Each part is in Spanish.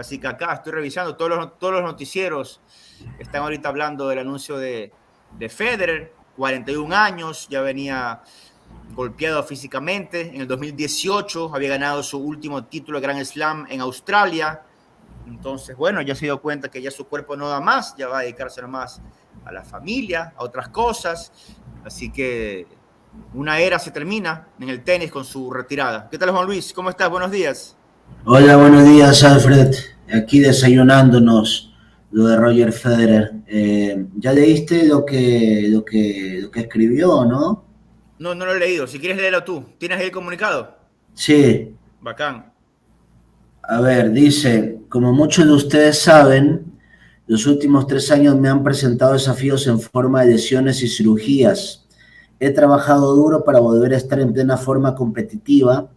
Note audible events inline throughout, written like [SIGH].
Así que acá estoy revisando todos los, todos los noticieros. Están ahorita hablando del anuncio de, de Federer, 41 años, ya venía golpeado físicamente. En el 2018 había ganado su último título de Grand Slam en Australia. Entonces, bueno, ya se dio cuenta que ya su cuerpo no da más, ya va a dedicarse más a la familia, a otras cosas. Así que una era se termina en el tenis con su retirada. ¿Qué tal, Juan Luis? ¿Cómo estás? Buenos días. Hola, buenos días, Alfred. Aquí desayunándonos lo de Roger Federer. Eh, ¿Ya leíste lo que, lo, que, lo que escribió, no? No, no lo he leído. Si quieres leerlo tú. ¿Tienes el comunicado? Sí. Bacán. A ver, dice, como muchos de ustedes saben, los últimos tres años me han presentado desafíos en forma de lesiones y cirugías. He trabajado duro para volver a estar en plena forma competitiva,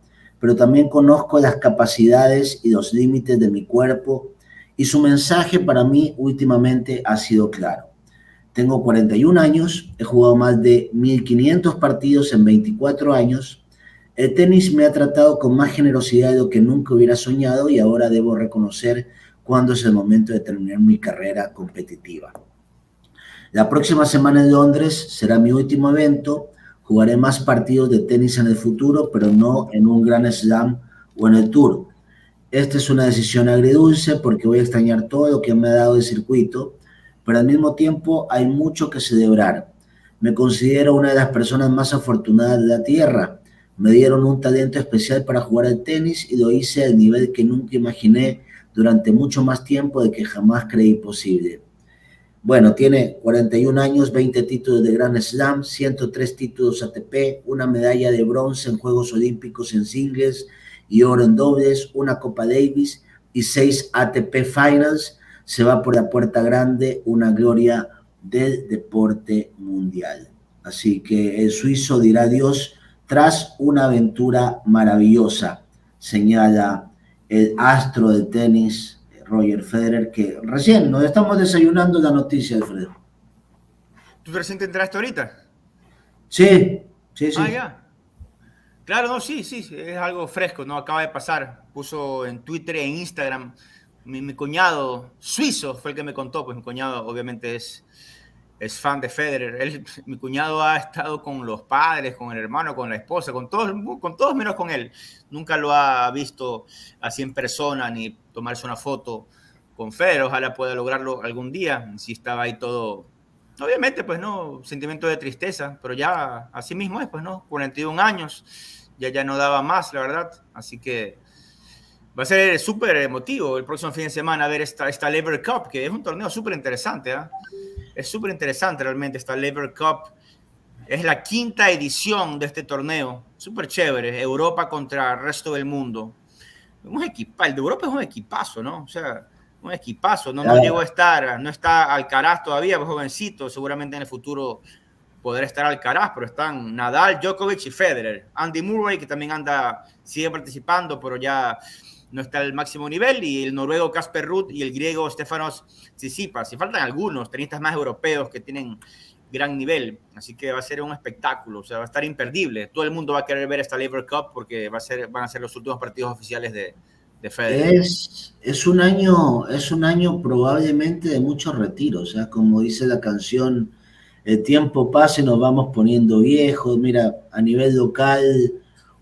pero también conozco las capacidades y los límites de mi cuerpo y su mensaje para mí últimamente ha sido claro. Tengo 41 años, he jugado más de 1500 partidos en 24 años. El tenis me ha tratado con más generosidad de lo que nunca hubiera soñado y ahora debo reconocer cuándo es el momento de terminar mi carrera competitiva. La próxima semana en Londres será mi último evento. Jugaré más partidos de tenis en el futuro, pero no en un gran slam o en el tour. Esta es una decisión agridulce porque voy a extrañar todo lo que me ha dado el circuito, pero al mismo tiempo hay mucho que celebrar. Me considero una de las personas más afortunadas de la Tierra. Me dieron un talento especial para jugar al tenis y lo hice al nivel que nunca imaginé durante mucho más tiempo de que jamás creí posible. Bueno, tiene 41 años, 20 títulos de Grand Slam, 103 títulos ATP, una medalla de bronce en Juegos Olímpicos en singles y oro en dobles, una Copa Davis y seis ATP Finals. Se va por la puerta grande, una gloria del deporte mundial. Así que el suizo dirá adiós tras una aventura maravillosa, señala el astro del tenis, Roger Federer, que recién nos estamos desayunando la noticia, Alfredo. ¿Tú recién te enteraste ahorita? Sí, sí, sí. Ah, ya. Claro, no, sí, sí, es algo fresco, ¿no? Acaba de pasar. Puso en Twitter e Instagram. Mi, mi cuñado suizo fue el que me contó, pues mi cuñado obviamente es es fan de Federer. [LAUGHS] Mi cuñado ha estado con los padres, con el hermano, con la esposa, con todos, con todos menos con él. Nunca lo ha visto así en persona ni tomarse una foto con Federer. Ojalá pueda lograrlo algún día. Si estaba ahí todo, obviamente, pues no, sentimiento de tristeza, pero ya así mismo es, pues no, 41 años, ya ya no daba más, la verdad. Así que va a ser súper emotivo el próximo fin de semana ver esta, esta Labor Cup, que es un torneo súper interesante. ¿eh? Es súper interesante realmente esta Labor Cup. Es la quinta edición de este torneo. Súper chévere. Europa contra el resto del mundo. Un equipa, el de Europa es un equipazo, ¿no? O sea, un equipazo. No, no llegó a estar, no está Alcaraz todavía, pues jovencito. Seguramente en el futuro podrá estar Alcaraz, pero están Nadal, Djokovic y Federer. Andy Murray, que también anda, sigue participando, pero ya no está al máximo nivel, y el noruego Casper Ruth y el griego Stefanos Tsitsipas. Y faltan algunos tenistas más europeos que tienen gran nivel, así que va a ser un espectáculo, o sea, va a estar imperdible. Todo el mundo va a querer ver esta Labor Cup porque va a ser, van a ser los últimos partidos oficiales de, de Federer. Es, es, un año, es un año probablemente de muchos retiros, o sea, como dice la canción, el tiempo pasa y nos vamos poniendo viejos. Mira, a nivel local,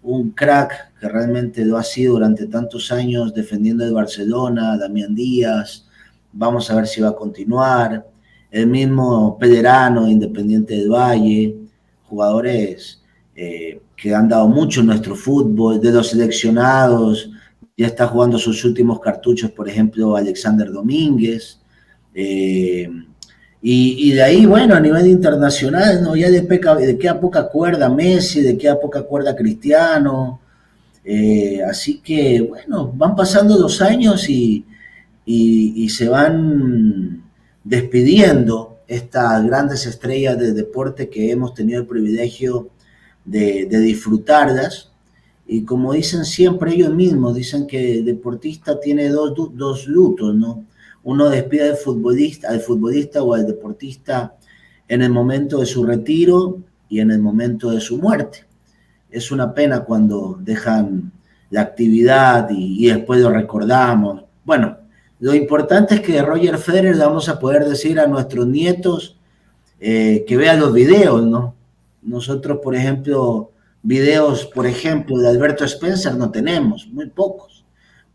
un crack que realmente lo ha sido durante tantos años defendiendo el Barcelona, Damián Díaz, vamos a ver si va a continuar, el mismo Pederano, Independiente del Valle, jugadores eh, que han dado mucho en nuestro fútbol, de los seleccionados, ya está jugando sus últimos cartuchos, por ejemplo, Alexander Domínguez. Eh, y, de ahí, bueno, a nivel internacional, ¿no? Ya de, peca, de qué poca cuerda Messi, de qué poca cuerda Cristiano. Eh, así que, bueno, van pasando los años y, y, se van despidiendo estas grandes estrellas de deporte que hemos tenido el privilegio de, de disfrutarlas. Y como dicen siempre ellos mismos, dicen que el deportista tiene dos, dos lutos, ¿no? Uno despide al futbolista, al futbolista o al deportista en el momento de su retiro y en el momento de su muerte. Es una pena cuando dejan la actividad y, después lo recordamos. Bueno, Lo importante es que Roger Federer vamos a poder decir a nuestros nietos eh, que vean los videos, ¿no? Nosotros, por ejemplo, videos, por ejemplo, de Alberto Spencer no tenemos, muy pocos,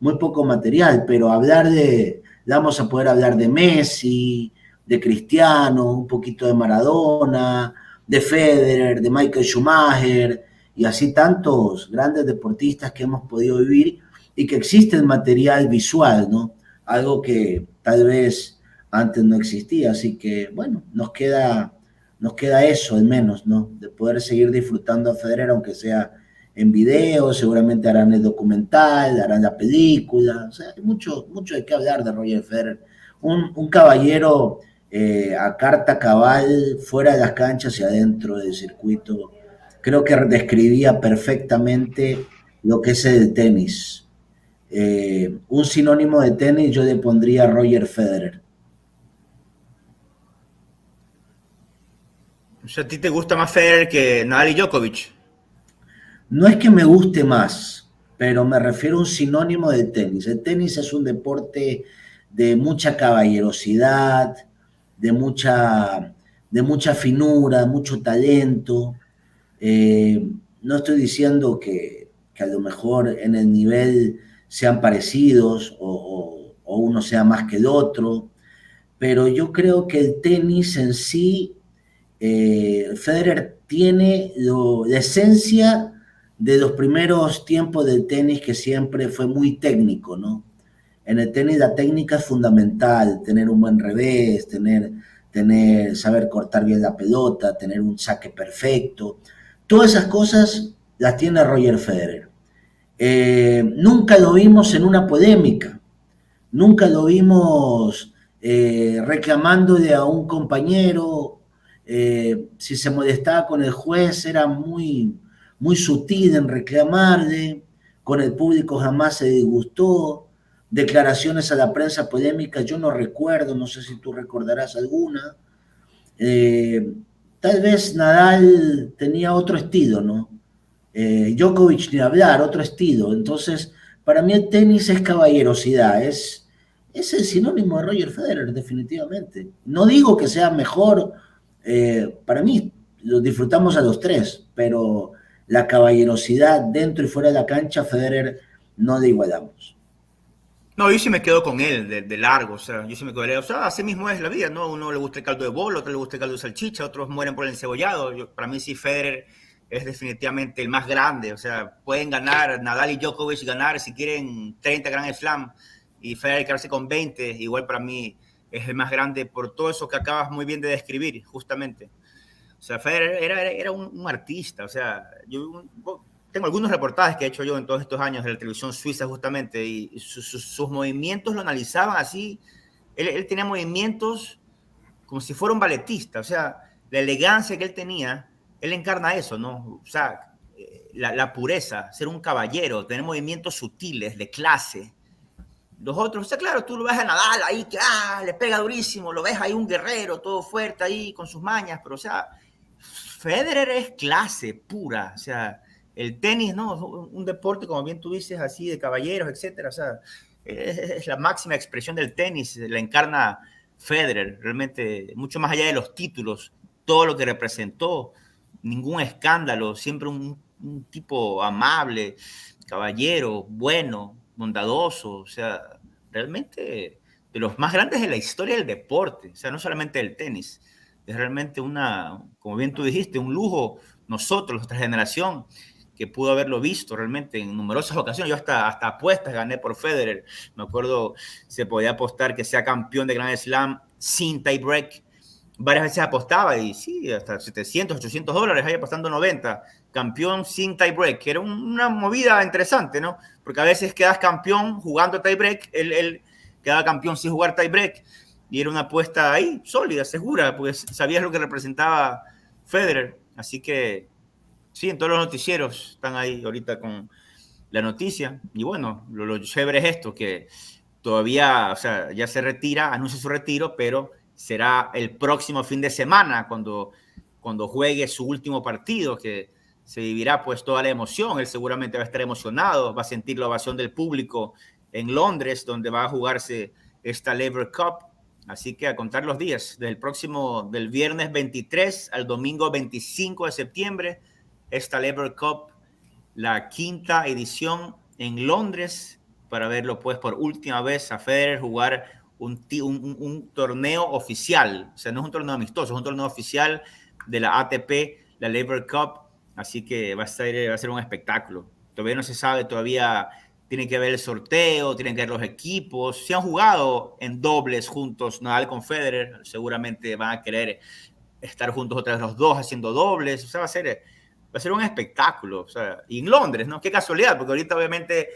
muy poco material, pero hablar de, vamos a poder hablar de Messi, de Cristiano, un poquito de Maradona, de Federer, de Michael Schumacher y así tantos grandes deportistas que hemos podido vivir y que existe material visual, ¿no? Algo que tal vez antes no existía, así que bueno, nos queda nos queda eso al menos, ¿no? De poder seguir disfrutando a Federer aunque sea en video, seguramente harán el documental, harán la película, o sea, hay mucho, mucho de qué hablar de Roger Federer. Un, un caballero eh, a carta cabal, fuera de las canchas y adentro del circuito. Creo que describía perfectamente lo que es el tenis. Eh, un sinónimo de tenis yo le pondría Roger Federer. O sea, ¿a ti te gusta más Federer que Nadal y Djokovic? No es que me guste más, pero me refiero a un sinónimo de tenis. El tenis es un deporte de mucha caballerosidad, de mucha, de mucha finura, mucho talento. Eh, no estoy diciendo que, a lo mejor en el nivel sean parecidos o, uno sea más que el otro, pero yo creo que el tenis en sí, eh, Federer tiene la esencia de los primeros tiempos del tenis que siempre fue muy técnico, ¿no? En el tenis la técnica es fundamental, tener un buen revés, tener, tener, saber cortar bien la pelota, tener un saque perfecto. Todas esas cosas las tiene Roger Federer. Eh, nunca lo vimos en una polémica, nunca lo vimos eh, reclamándole a un compañero. Eh, si se molestaba con el juez, era muy, muy sutil en reclamarle. Con el público jamás se disgustó declaraciones a la prensa polémica, yo no recuerdo, no sé si tú recordarás alguna. Eh, tal vez Nadal tenía otro estilo, ¿no? Eh, Djokovic ni hablar, otro estilo. Entonces, para mí el tenis es caballerosidad, es, es el sinónimo de Roger Federer, definitivamente. No digo que sea mejor, eh, para mí lo disfrutamos a los tres, pero la caballerosidad dentro y fuera de la cancha, Federer no le igualamos. No, yo sí me quedo con él de, largo, o sea, yo sí me quedo, o sea, así mismo es la vida, ¿no? Uno le gusta el caldo de bolo, otro le gusta el caldo de salchicha, otros mueren por el encebollado. Yo, para mí sí Federer es definitivamente el más grande, o sea, pueden ganar, Nadal y Djokovic ganar si quieren 30 Grand Slam y Federer quedarse con 20, igual para mí es el más grande por todo eso que acabas muy bien de describir, justamente. O sea, Federer era, era, un, artista, o sea, yo, tengo algunos reportajes que he hecho yo en todos estos años de la televisión suiza justamente y sus movimientos lo analizaban así. Él, tenía movimientos como si fuera un balletista, o sea, la elegancia que él tenía, él encarna eso, ¿no? O sea, eh, la, pureza, ser un caballero, tener movimientos sutiles, de clase. Los otros, o sea, claro, tú lo ves a Nadal ahí que ah, le pega durísimo, lo ves ahí un guerrero, todo fuerte ahí con sus mañas, pero o sea, Federer es clase pura, o sea, el tenis, ¿no? Un deporte, como bien tú dices, así de caballeros, etcétera. O sea, es, la máxima expresión del tenis, la encarna Federer, realmente, mucho más allá de los títulos, todo lo que representó, ningún escándalo, siempre un, tipo amable, caballero, bueno, bondadoso, o sea, realmente de los más grandes de la historia del deporte, o sea, no solamente del tenis, es realmente una, como bien tú dijiste, un lujo nosotros, nuestra generación, que pudo haberlo visto realmente en numerosas ocasiones. Yo hasta, hasta apuestas gané por Federer. Me acuerdo, se podía apostar que sea campeón de Grand Slam sin tie break. Varias veces apostaba y sí, hasta 700, 800 dólares, ahí apostando 90. Campeón sin tie break, que era una movida interesante, ¿no? Porque a veces quedas campeón jugando tie break, él, él quedaba campeón sin jugar tie break. Y era una apuesta ahí, sólida, segura, porque sabías lo que representaba Federer. Así que Sí, en todos los noticieros están ahí ahorita con la noticia. Y bueno, lo, chévere es esto, que todavía, o sea, ya se retira, anuncia su retiro, pero será el próximo fin de semana cuando, cuando juegue su último partido, que se vivirá pues toda la emoción. Él seguramente va a estar emocionado, va a sentir la ovación del público en Londres, donde va a jugarse esta Labor Cup. Así que a contar los días, del próximo, del viernes 23 al domingo 25 de septiembre, esta Labor Cup, la quinta edición en Londres, para verlo pues por última vez a Federer jugar un, un, un, torneo oficial, o sea, no es un torneo amistoso, es un torneo oficial de la ATP, la Labor Cup, así que va a, ser, va a ser un espectáculo. Todavía no se sabe, todavía tiene que ver el sorteo, tienen que ver los equipos. Si han jugado en dobles juntos Nadal con Federer, seguramente van a querer estar juntos otra vez los dos haciendo dobles. O sea, va a ser, va a ser un espectáculo. O sea, y en Londres, ¿no? Qué casualidad, porque ahorita obviamente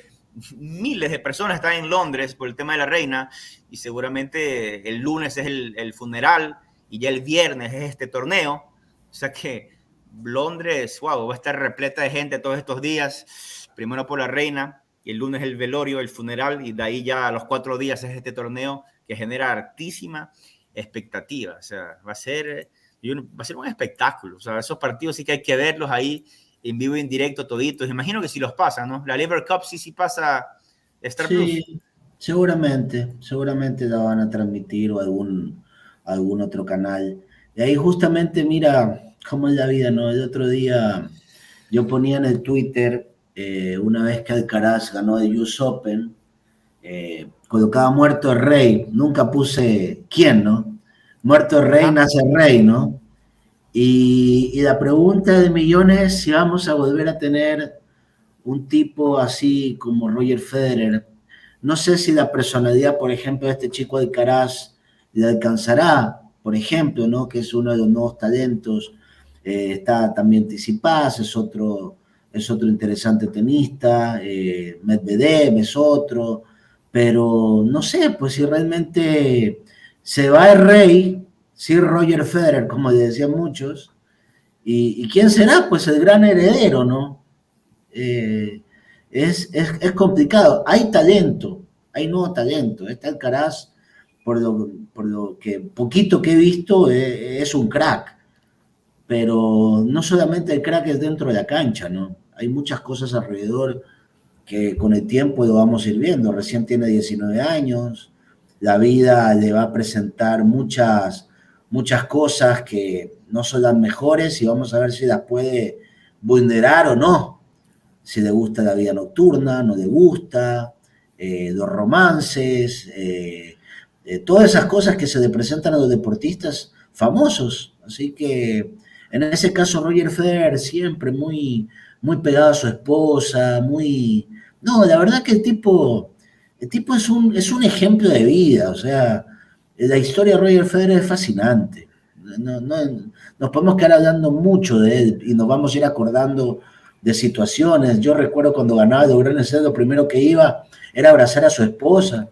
miles de personas están en Londres por el tema de la reina y seguramente el lunes es el, el funeral y ya el viernes es este torneo. O sea que Londres, wow, va a estar repleta de gente todos estos días. Primero por la reina, y el lunes el velorio, el funeral, y de ahí ya a los cuatro días es este torneo que genera altísima expectativa. O sea, va a ser, va a ser un espectáculo. O sea, esos partidos sí que hay que verlos ahí en vivo y en directo toditos. Imagino que si los pasan, ¿no? La Lever Cup sí sí pasa Star sí, Seguramente, seguramente la van a transmitir o algún, algún otro canal. Y ahí justamente, mira cómo es la vida, ¿no? El otro día yo ponía en el Twitter eh, una vez que Alcaraz ganó el US Open, eh, colocaba muerto el rey, nunca puse quién, ¿no? Muerto el rey, nace el rey, ¿no? Y, y, la pregunta de millones es si vamos a volver a tener un tipo así como Roger Federer. No sé si la personalidad, por ejemplo, de este chico Alcaraz le alcanzará, por ejemplo, ¿no? Que es uno de los nuevos talentos. Eh, está también Tsitsipas, es otro es otro interesante tenista, eh, Medvedev es otro, pero no sé, pues si realmente se va el rey, si Roger Federer, como decían muchos, y, quién será, pues el gran heredero, ¿no? Eh, es, es, complicado, hay talento, hay nuevo talento, este Alcaraz, por lo, por lo que poquito que he visto, es, es un crack, pero no solamente el crack es dentro de la cancha, ¿no? hay muchas cosas alrededor que con el tiempo lo vamos a ir viendo. Recién tiene 19 años, la vida le va a presentar muchas, muchas cosas que no son las mejores y vamos a ver si las puede vulnerar o no. Si le gusta la vida nocturna, no le gusta, eh, los romances, eh, eh, todas esas cosas que se le presentan a los deportistas famosos. Así que en ese caso Roger Federer siempre muy, muy pegado a su esposa, muy... No, la verdad que el tipo, el tipo es un, es un ejemplo de vida, o sea, la historia de Roger Federer es fascinante. No, no, nos podemos quedar hablando mucho de él y nos vamos a ir acordando de situaciones. Yo recuerdo cuando ganaba de Gran lo primero que iba era abrazar a su esposa.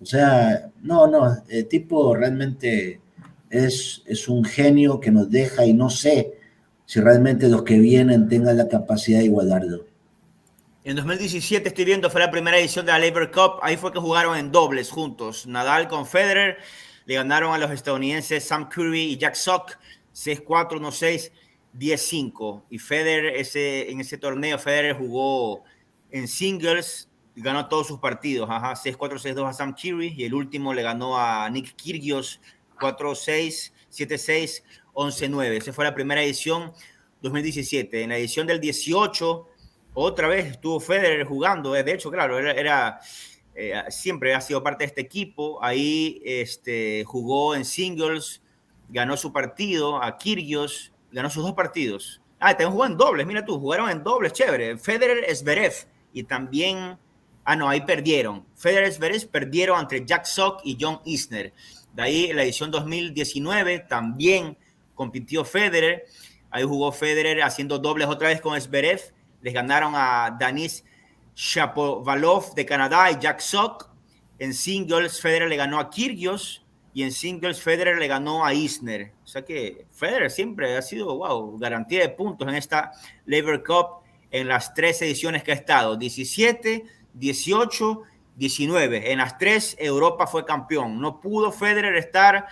O sea, no, no, el tipo realmente es, es un genio que nos deja y no sé si realmente los que vienen tengan la capacidad de igualarlo. En 2017 estoy viendo, fue la primera edición de la Labor Cup, ahí fue que jugaron en dobles juntos, Nadal con Federer, le ganaron a los estadounidenses Sam Curry y Jack Sock 6-4, 1-6, 10-5. Y Federer, ese, en ese torneo, Federer jugó en singles, ganó todos sus partidos, 6-4, 6-2 a Sam Curry y el último le ganó a Nick Kyrgios 4-6, 7-6, 11-9. Esa fue la primera edición 2017. En la edición del 18, otra vez estuvo Federer jugando. Eh, de hecho, claro, era, eh, siempre ha sido parte de este equipo. Ahí este, jugó en singles, ganó su partido a Kirgios, ganó sus dos partidos. Ah, también jugó en dobles, mira tú, jugaron en dobles, chévere. Federer, Esberev y también, ah, no, ahí perdieron. Federer, Esberev perdieron entre Jack Sock y John Isner. De ahí en la edición 2019 también compitió Federer, ahí jugó Federer haciendo dobles otra vez con Zverev, les ganaron a Danis Shapovalov de Canadá y Jack Sock. En singles Federer le ganó a Kyrgios y en singles Federer le ganó a Isner. O sea que Federer siempre ha sido, wow, garantía de puntos en esta Labor Cup en las tres ediciones que ha estado, 17, 18, 19. En las tres Europa fue campeón. No pudo Federer estar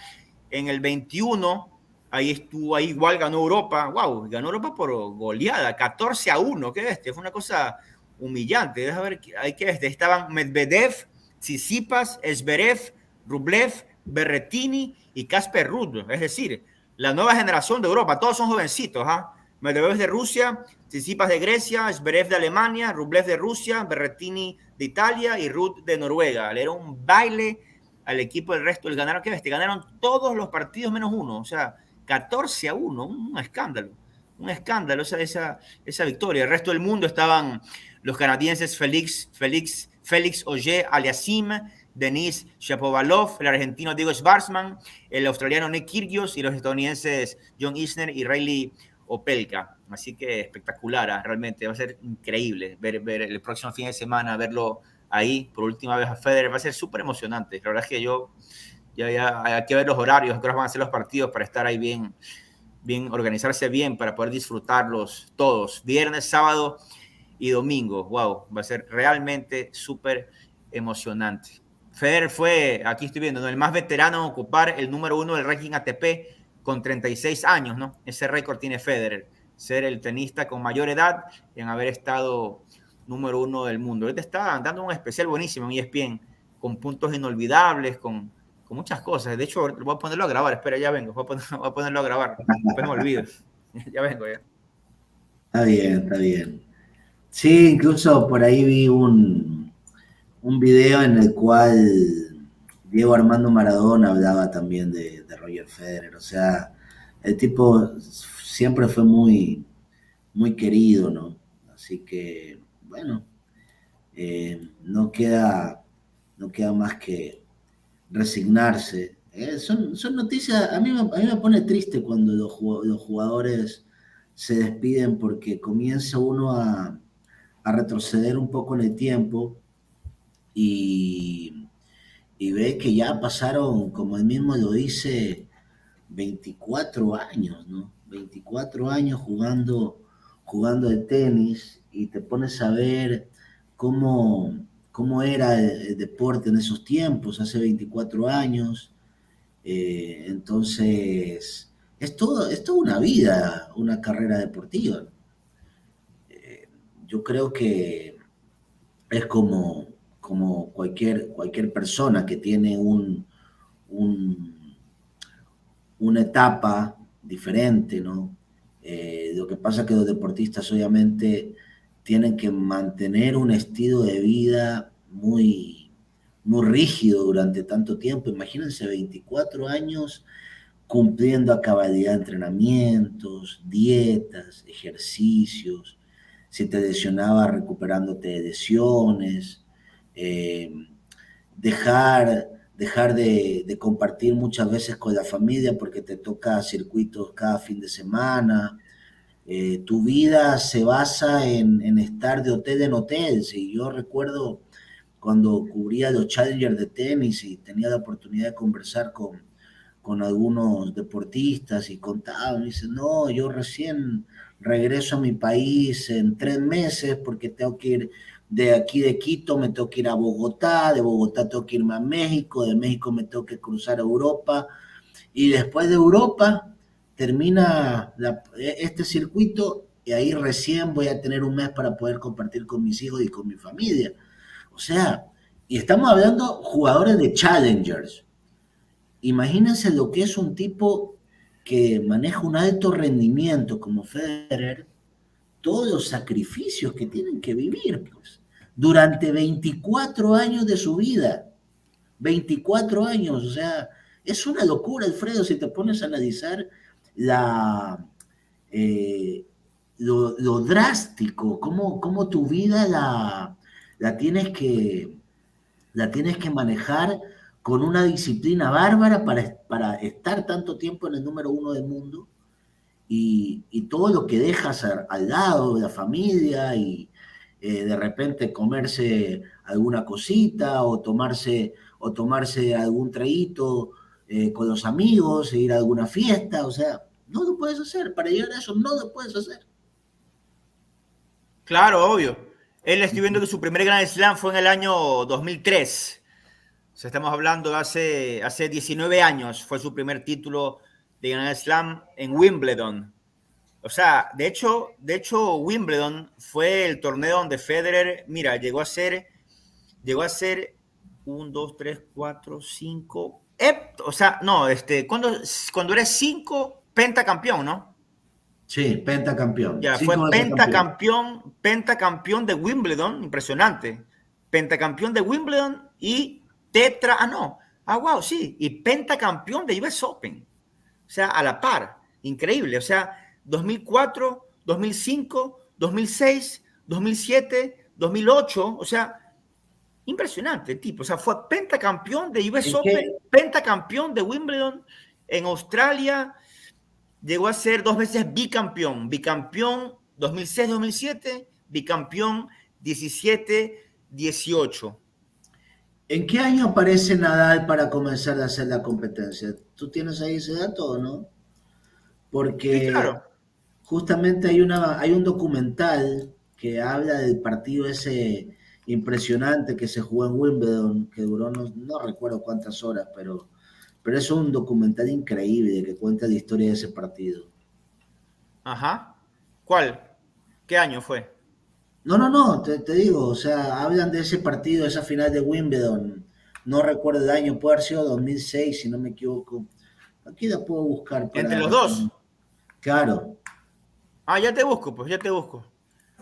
en el 21 ahí estuvo, ahí igual ganó Europa, wow, ganó Europa por goleada, 14 a 1, qué bestia, fue una cosa humillante, deja ver, hay que estaban Medvedev, Tsitsipas, Esberev, Rublev, Berretini y Casper Ruud. Es decir, la nueva generación de Europa. Todos son jovencitos. ¿ah? Medvedev de Rusia, Tsitsipas de Grecia, Zverev de Alemania, Rublev de Rusia, Berretini de Italia y Ruud de Noruega. Le era un baile al equipo del resto. El ganaron, ¿qué Ganaron todos los partidos menos uno. O sea, 14 a 1. Un escándalo. Un escándalo esa, esa, esa victoria. El resto del mundo estaban los canadienses Félix, Félix, Félix Auger Aliasim, Denis Shapovalov, el argentino Diego Schwarzman, el australiano Nick Kyrgios y los estadounidenses John Isner y Riley Opelka. Así que espectacular, ¿ah? realmente va a ser increíble ver, ver el próximo fin de semana, verlo ahí por última vez a Federer, va a ser súper emocionante. La verdad es que yo ya, ya hay que ver los horarios, que van a ser los partidos para estar ahí bien, bien, organizarse bien para poder disfrutarlos todos. Viernes, sábado y domingo. Wow, va a ser realmente súper emocionante. Federer fue, aquí estoy viendo, el más veterano en ocupar el número uno del ranking ATP con 36 años, ¿no? Ese récord tiene Federer, ser el tenista con mayor edad en haber estado número uno del mundo. Ahorita está dando un especial buenísimo en ESPN, con puntos inolvidables, con, con muchas cosas. De hecho, voy a ponerlo a grabar, espera, ya vengo, voy a, [LAUGHS] ponerlo a grabar, después me olvido. [LAUGHS] ya vengo, ya. Está bien, está bien. Sí, incluso por ahí vi un, un video en el cual Diego Armando Maradona hablaba también de, Roger Federer. O sea, el tipo siempre fue muy, muy querido, ¿no? Así que, bueno, eh, no, queda, no queda más que resignarse. Eh, son, son, noticias, a mí, a mí me pone triste cuando los, los jugadores se despiden porque comienza uno a, a retroceder un poco en el tiempo y, y ve que ya pasaron, como él mismo lo dice, 24 años, ¿no? 24 años jugando, jugando el tenis y te pones a ver cómo, cómo era el, deporte en esos tiempos, hace 24 años. Eh, entonces, es, todo, es toda una vida, una carrera deportiva yo creo que es como, como cualquier, cualquier persona que tiene un, una etapa diferente, ¿no? Eh, lo que pasa es que los deportistas obviamente tienen que mantener un estilo de vida muy, muy rígido durante tanto tiempo. Imagínense 24 años cumpliendo a cabalidad entrenamientos, dietas, ejercicios, si te lesionaba recuperándote de lesiones, eh, dejar, dejar de, compartir muchas veces con la familia porque te toca circuitos cada fin de semana. Eh, tu vida se basa en, estar de hotel en hotel. Si yo recuerdo cuando cubría los Challengers de tenis y tenía la oportunidad de conversar con, con algunos deportistas y contaban, me dicen, no, yo recién regreso a mi país en tres meses porque tengo que ir de aquí de Quito, me tengo que ir a Bogotá, de Bogotá tengo que irme a México, de México me tengo que cruzar a Europa y después de Europa termina este circuito y ahí recién voy a tener un mes para poder compartir con mis hijos y con mi familia. O sea, y estamos hablando jugadores de challengers. Imagínense lo que es un tipo que maneja un alto rendimiento como Federer, todos los sacrificios que tienen que vivir, pues, durante 24 años de su vida. 24 años, o sea, es una locura, Alfredo, si te pones a analizar la, eh, lo, drástico, cómo, cómo, tu vida la, la, tienes que, la tienes que manejar con una disciplina bárbara para, para estar tanto tiempo en el número uno del mundo y, todo lo que dejas al lado de la familia y eh, de repente comerse alguna cosita o tomarse, o tomarse algún traguito eh, con los amigos, e ir a alguna fiesta, o sea, no lo puedes hacer, para llegar a eso no lo puedes hacer. Claro, obvio. Él estoy viendo que su primer Grand Slam fue en el año 2003 estamos hablando hace, hace 19 años, fue su primer título de Grand Slam en Wimbledon. O sea, de hecho, de hecho, Wimbledon fue el torneo donde Federer, mira, llegó a ser, llegó a ser 1, 2, 3, 4, 5. O sea, no, este, cuando, cuando eres 5, pentacampeón, ¿no? Sí, pentacampeón. Ya, fue pentacampeón, pentacampeón de Wimbledon, impresionante. Pentacampeón de Wimbledon y tetra, ah, no, ah, wow, sí, y pentacampeón de US Open. O sea, a la par, increíble. O sea, 2004, 2005, 2006, 2007, 2008, o sea, impresionante el tipo. O sea, fue pentacampeón de US Open, pentacampeón de Wimbledon en Australia, llegó a ser dos veces bicampeón, bicampeón 2006-2007, bicampeón 17-18. ¿En qué año aparece Nadal para comenzar a hacer la competencia? ¿Tú tienes ahí ese dato o no? Porque justamente hay, una, hay un documental que habla del partido ese impresionante que se jugó en Wimbledon, que duró no, recuerdo cuántas horas, pero, pero es un documental increíble que cuenta la historia de ese partido. Ajá. ¿Cuál? ¿Qué año fue? No, no, no, te, digo, o sea, hablan de ese partido, esa final de Wimbledon, no recuerdo el año, puede haber sido 2006, si no me equivoco. Aquí la puedo buscar. ¿Entre los dos? Claro. Ah, ya te busco, pues ya te busco.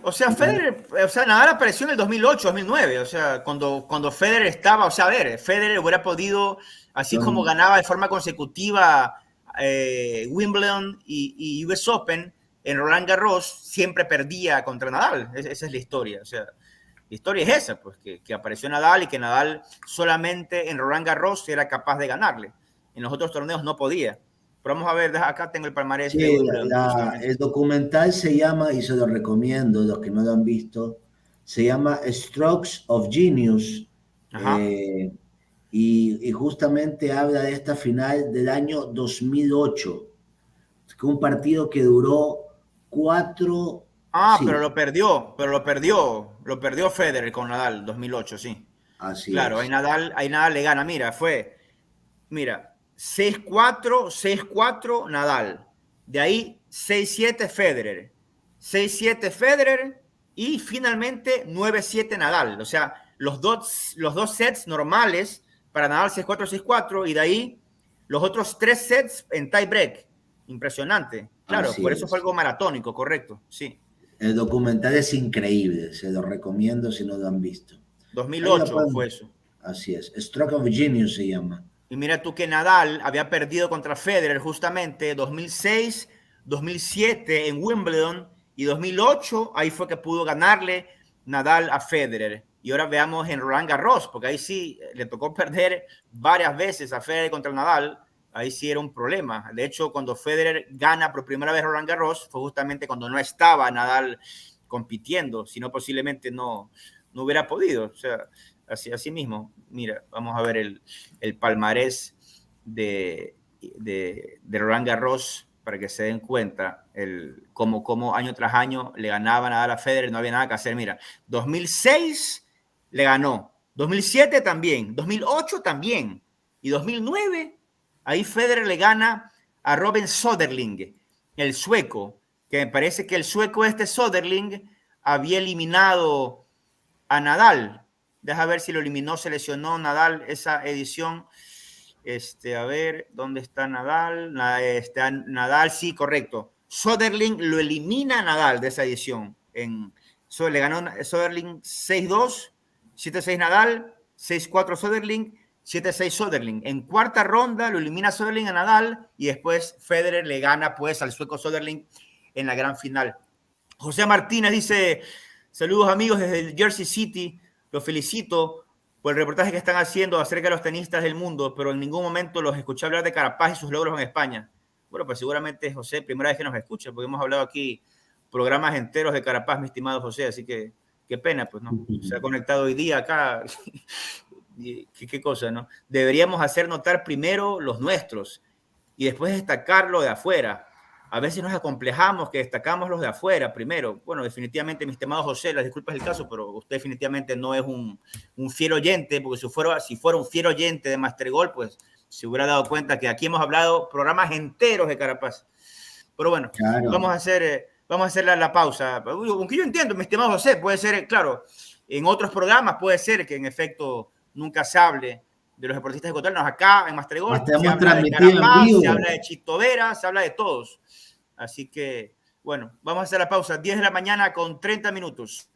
O sea, Federer, o sea, Nadal apareció en el 2008, 2009, o sea, cuando, cuando Federer estaba, o sea, a ver, Federer hubiera podido, así como ganaba de forma consecutiva eh, Wimbledon y, US Open, en Roland Garros siempre perdía contra Nadal, esa es la historia, o sea, la historia es esa, pues, que, que apareció Nadal y que Nadal solamente en Roland Garros era capaz de ganarle, en los otros torneos no podía. Pero vamos a ver, acá tengo el palmarés. el documental se llama, y se lo recomiendo, los que no lo han visto, se llama Strokes of Genius. Eh, y, justamente habla de esta final del año 2008, que un partido que duró cuatro... Ah, pero lo perdió, pero lo perdió, lo perdió Federer con Nadal 2008, sí. Así claro, ahí Nadal, ahí Nadal le gana, mira, fue, mira, 6-4, 6-4 Nadal. De ahí 6-7 Federer. 6-7 Federer y finalmente 9-7 Nadal. O sea, los dos, los dos sets normales para Nadal 6-4, 6-4 y de ahí los otros tres sets en tie break. Impresionante. Claro, por eso fue algo maratónico, correcto. Sí. El documental es increíble, se lo recomiendo si no lo han visto. 2008 fue eso. Así es. Stroke of Genius se llama. Y mira tú que Nadal había perdido contra Federer justamente 2006, 2007 en Wimbledon y 2008, ahí fue que pudo ganarle Nadal a Federer. Y ahora veamos en Roland Garros, porque ahí sí le tocó [LAUGHS] perder varias veces a Federer contra Nadal. Ahí sí era un problema. De hecho, cuando Federer gana por primera vez Roland Garros, fue justamente cuando no estaba Nadal compitiendo, sino posiblemente no, no hubiera podido. O sea, así, así mismo. Mira, vamos a ver el, el palmarés de, de, de, Roland Garros para que se den cuenta el, cómo, año tras año le ganaban a Federer, no había nada que hacer. Mira, 2006 le ganó, 2007 también, 2008 también, y 2009 ahí Federer le gana a Robin Soderling, el sueco, que me parece que el sueco este Soderling había eliminado a Nadal Deja ver si lo eliminó, se lesionó Nadal esa edición. Este, a ver, ¿dónde está Nadal? Está Nadal, sí, correcto. Soderling lo elimina Nadal de esa edición. En, le ganó Soderling 6-2, 7-6 Nadal, 6-4 Soderling, 7-6 Soderling. En cuarta ronda lo elimina Soderling a Nadal y después Federer le gana pues al sueco Soderling en la gran final. José Martínez dice, saludos amigos desde Jersey City. Los felicito por el reportaje que están haciendo acerca de los tenistas del mundo, pero en ningún momento los escuché hablar de Carapaz y sus logros en España. Bueno, pues seguramente, José, primera vez que nos escucha, porque hemos hablado aquí programas enteros de Carapaz, mi estimado José, así que qué pena, pues, ¿no? Se ha conectado hoy día acá. [LAUGHS] ¿Qué, qué cosa, ¿no? Deberíamos hacer notar primero los nuestros y después destacarlo de afuera a veces nos acomplejamos que destacamos los de afuera primero. Bueno, definitivamente, mi estimado José, las disculpas el caso, pero usted definitivamente no es un, un fiel oyente, porque si fuera, si fuera un fiel oyente de Mastergol, pues se hubiera dado cuenta que aquí hemos hablado programas enteros de Carapaz. Pero bueno, vamos a hacer, eh, vamos a hacer la, pausa. Aunque yo entiendo, mi estimado José, puede ser, claro, en otros programas puede ser que en efecto nunca se hable de los deportistas ecuatorianos. Acá en Mastregol Hasta hemos se habla de en Carapaz, vivo. se habla de Chito Vera, se habla de todos. Así que, bueno, vamos a hacer la pausa. 10 de la mañana con 30 minutos.